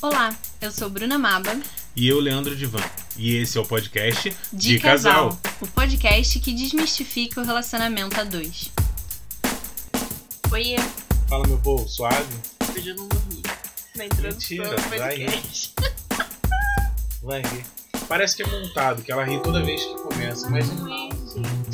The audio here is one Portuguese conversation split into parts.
Olá, eu sou Bruna Maba. E eu, Leandro Divan. E esse é o podcast De, De, casal, Casal. o podcast que desmistifica o relacionamento a dois. Oiê, Fala, meu povo, suave? hoje eu não dormi. Na introdução Mentira, do vai podcast. Vai rir. Parece que é montado, que ela ri toda vez que começa, mas não.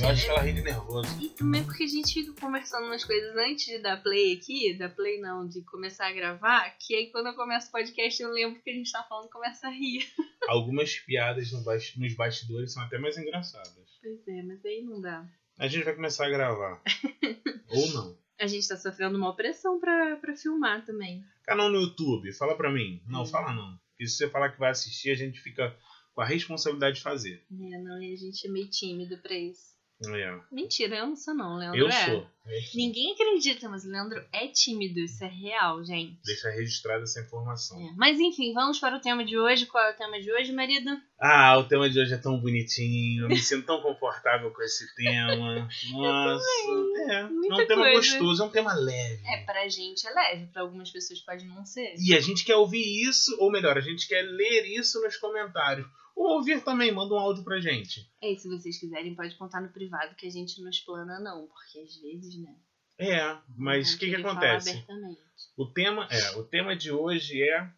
Eu acho que ela ri de nervoso. E também porque a gente fica conversando umas coisas antes de dar play aqui, dar play não, de começar a gravar, que aí quando eu começo o podcast eu lembro que a gente tá falando e começa a rir. Algumas piadas no nos bastidores são até mais engraçadas. Pois é, mas aí não dá. A gente vai começar a gravar. Ou não. A gente tá sofrendo uma opressão pra, pra filmar também. Canal no YouTube, fala pra mim. Não, Hum. fala não. Porque se você falar que vai assistir, a gente fica com a responsabilidade de fazer. É, não, e a gente é meio tímido pra isso. É. Mentira, eu não sou não, Leandro Eu é. sou. Ninguém acredita, mas o Leandro é tímido, isso é real, gente. Deixa registrada essa informação. É. Mas enfim, vamos para o tema de hoje. Qual é o tema de hoje, marido? Ah, o tema de hoje é tão bonitinho. Eu me sinto tão confortável com esse tema. Nossa. É, é um tema coisa. gostoso, é um tema leve. É, pra gente é leve, pra algumas pessoas pode não ser. E a gente quer ouvir isso, ou melhor, a gente quer ler isso nos comentários. Ou ouvir também, manda um áudio pra gente. É, e se vocês quiserem, pode contar no privado que a gente não explana, não, porque às vezes, né? É, mas o que, que falar acontece? O tema, é, o tema de hoje é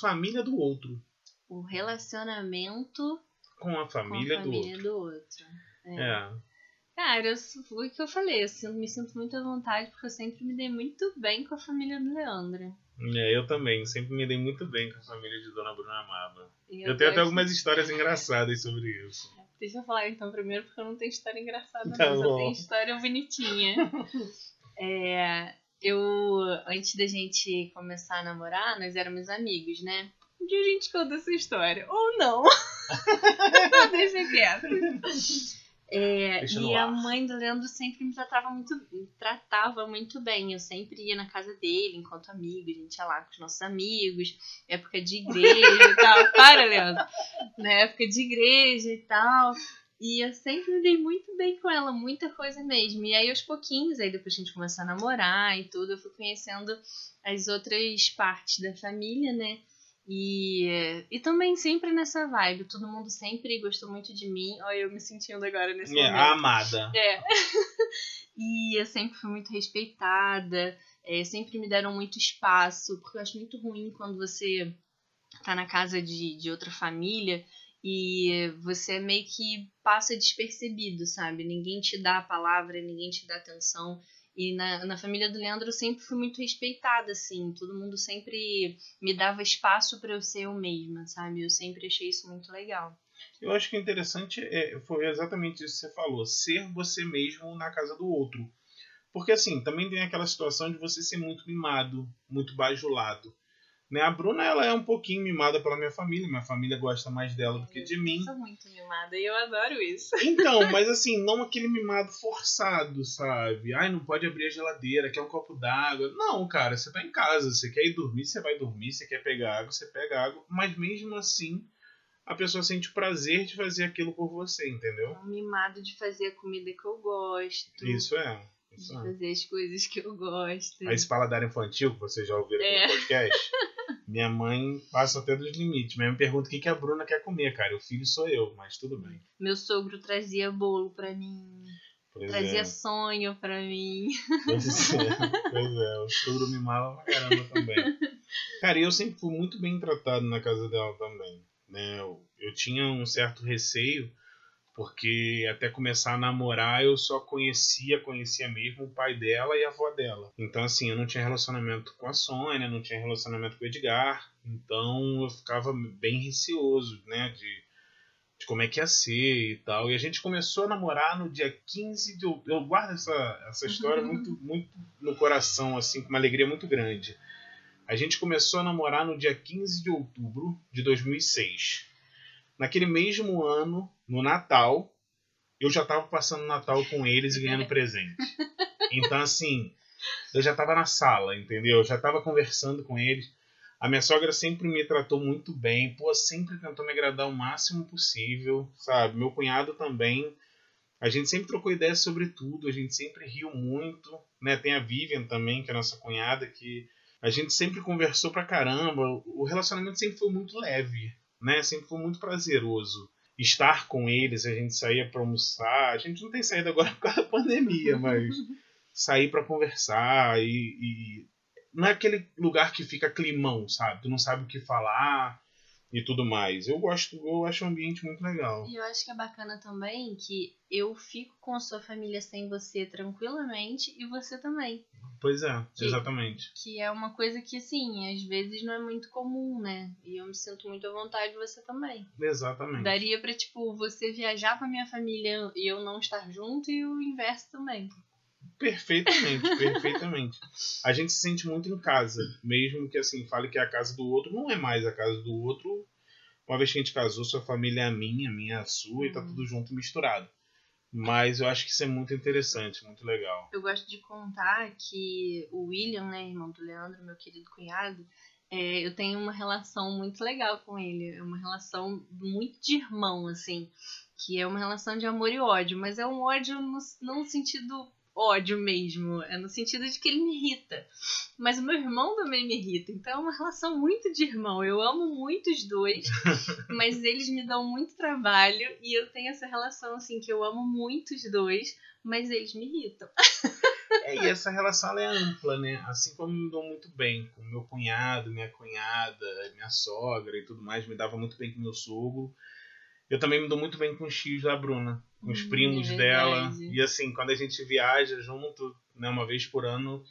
família do outro. O relacionamento Com a família, com a do família outro. do outro. É. É. Cara, eu, foi o que eu falei, eu sinto- me sinto muito à vontade porque eu sempre me dei muito bem com a família do Leandro. é, eu também. Sempre me dei muito bem com a família de Dona Bruna Amava. E Eu tenho até algumas histórias engraçadas sobre isso. Deixa eu falar então primeiro, porque eu não tenho história engraçada, Tá só bom. tenho história bonitinha. É, eu, antes da gente começar a namorar, nós éramos amigos, né? Um dia a gente conta essa história. Ou não. Deixa quieto. É, e a mãe do Leandro sempre me tratava muito, me tratava muito bem. Eu sempre ia na casa dele enquanto amigo, a gente ia lá com os nossos amigos, época de igreja e tal. Para, Leandro! Na época de igreja e tal. E eu sempre me dei muito bem com ela, muita coisa mesmo. E aí, aos pouquinhos, aí depois a gente começou a namorar e tudo, eu fui conhecendo as outras partes da família, né? E, e também sempre nessa vibe. Todo mundo sempre gostou muito de mim. Olha, eu me sentindo agora nesse É, momento. a amada. É. e eu sempre fui muito respeitada, é, sempre me deram muito espaço, porque eu acho muito ruim quando você tá na casa de, de outra família e você meio que passa despercebido, sabe? Ninguém te dá a palavra, ninguém te dá atenção. E na, na família do Leandro eu sempre fui muito respeitada, assim. Todo mundo sempre me dava espaço para eu ser eu mesma, sabe? Eu sempre achei isso muito legal. Eu acho que interessante é, foi exatamente isso que você falou, ser você mesmo na casa do outro. Porque assim, também tem aquela situação de você ser muito mimado, muito bajulado. Né? A Bruna ela é um pouquinho mimada pela minha família, minha família gosta mais dela do que de mim. Eu sou muito mimada e eu adoro isso. Então, mas assim, não aquele mimado forçado, sabe? Ai, não pode abrir a geladeira, quer um copo d'água. Não, cara, você tá em casa, você quer ir dormir, você vai dormir, você quer pegar água, você pega água, mas mesmo assim, a pessoa sente prazer de fazer aquilo por você, entendeu? um mimado de fazer a comida que eu gosto. Isso é. De é. fazer as coisas que eu gosto. Esse paladar infantil que vocês já ouviram É. no podcast, minha mãe passa até dos limites. Minha mãe pergunta o que que a Bruna quer comer, cara. O filho sou eu, mas tudo bem. Meu sogro trazia bolo pra mim. Pois trazia é. sonho pra mim. Pois é, pois é, o sogro me mala pra caramba também. Cara, e eu sempre fui muito bem tratado na casa dela também. Né? Eu, eu tinha um certo receio, porque até começar a namorar eu só conhecia, conhecia mesmo o pai dela e a avó dela. Então, assim, eu não tinha relacionamento com a Sônia, não tinha relacionamento com o Edgar, então eu ficava bem receoso, né, de, de como é que ia ser e tal. E a gente começou a namorar no dia 15 de outubro. Eu guardo essa, essa história muito, muito no coração, assim, com uma alegria muito grande. A gente começou a namorar no dia 15 de outubro de 2006. Naquele mesmo ano, no Natal, eu já estava passando Natal com eles e ganhando presente. Então, assim, eu já estava na sala, entendeu? Eu já estava conversando com eles. A minha sogra sempre me tratou muito bem, pô, sempre tentou me agradar o máximo possível, sabe? Meu cunhado também. A gente sempre trocou ideias sobre tudo, a gente sempre riu muito, né? Tem a Vivian também, que é a nossa cunhada, que A gente sempre conversou pra caramba. O relacionamento sempre foi muito leve, né? Sempre foi muito prazeroso. Estar com eles, a gente saía pra almoçar. A gente não tem saído agora por causa da pandemia, mas sair para conversar e, e não é aquele lugar que fica climão, sabe? Tu não sabe o que falar e tudo mais. Eu gosto, eu acho o ambiente muito legal. E eu acho que é bacana também que eu fico com a sua família sem você tranquilamente e você também. Pois é, que, exatamente. Que é uma coisa que, assim, às vezes não é muito comum, né? E eu me sinto muito à vontade você também. Exatamente. Daria pra, tipo, você viajar com a minha família e eu não estar junto e o inverso também. Perfeitamente, perfeitamente. A gente se sente muito em casa, mesmo que assim, fale que é a casa do outro, não é mais a casa do outro. Uma vez que a gente casou, sua família é a minha, a minha é a sua, e tá uhum. tudo junto e misturado. Mas eu acho que isso é muito interessante, muito legal. Eu gosto de contar que o William, né, irmão do Leandro, meu querido cunhado, é, eu tenho uma relação muito legal com ele. É uma relação muito de irmão, assim. Que é uma relação de amor e ódio, mas é um ódio no, no sentido ódio mesmo. É no sentido de que ele me irrita. Mas o meu irmão também me irrita. Então é uma relação muito de irmão. Eu amo muito os dois, mas eles me dão muito trabalho. E eu tenho essa relação assim que eu amo muito os dois, mas eles me irritam. É, e essa relação é ampla, né? Assim como me dou muito bem com meu cunhado, minha cunhada, minha sogra e tudo mais, me dava muito bem com meu sogro. Eu também me dou muito bem com os tios da Bruna, com os primos é dela. E assim, quando a gente viaja junto, né, uma vez por ano,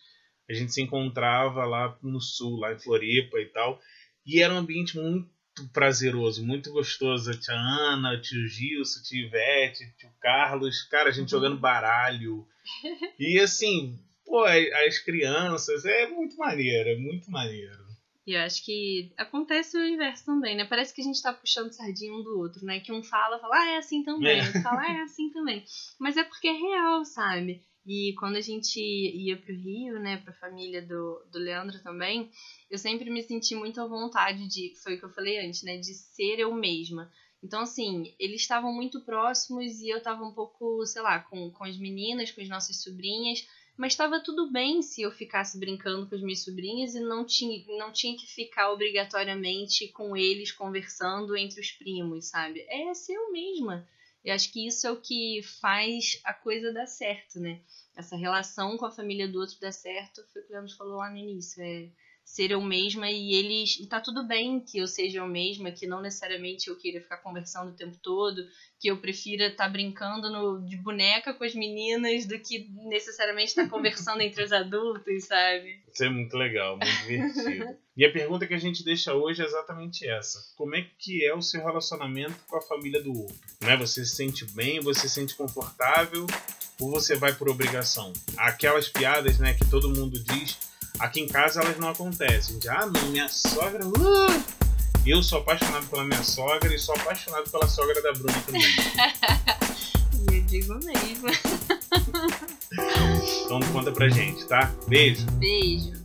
a gente se encontrava lá no sul, lá em Floripa e tal. E era um ambiente muito prazeroso, muito gostoso. A tia Ana, o tio Gilson, tio Ivete, tio Carlos, cara, a gente uhum. jogando baralho. E assim, pô, as crianças, é muito maneiro, é muito maneiro. E eu acho que acontece o inverso também, né? Parece que a gente tá puxando sardinha um do outro, né? Que um fala, fala, ah, é assim também. É. Outro fala, ah, é assim também. Mas é porque é real, sabe? E quando a gente ia pro Rio, né, pra família do, do Leandro também, eu sempre me senti muito à vontade de, foi o que eu falei antes, né, de ser eu mesma. Então, assim, eles estavam muito próximos e eu tava um pouco, sei lá, com, com as meninas, com as nossas sobrinhas, mas estava tudo bem se eu ficasse brincando com as minhas sobrinhas e não tinha, não tinha que ficar obrigatoriamente com eles conversando entre os primos, sabe? É ser eu mesma. Eu acho que isso é o que faz a coisa dar certo, né? Essa relação com a família do outro dar certo foi o que o Leandro falou lá no início. É ser eu mesma e eles. E tá tudo bem que eu seja eu mesma, que não necessariamente eu queira ficar conversando o tempo todo, que eu prefira estar tá brincando no, de boneca com as meninas do que necessariamente estar tá conversando entre os adultos, sabe? Isso é muito legal, muito divertido. e a pergunta que a gente deixa hoje é exatamente essa: Como é que é o seu relacionamento com a família do outro? Né? Você se sente bem, você se sente confortável ou você vai por obrigação? Aquelas piadas né, que todo mundo diz Aqui em casa elas não acontecem. Já, ah, minha sogra. Uh! Eu sou apaixonado pela minha sogra e sou apaixonado pela sogra da Bruna também. Eu digo mesmo. Então conta pra gente, tá? Beijo. Beijo.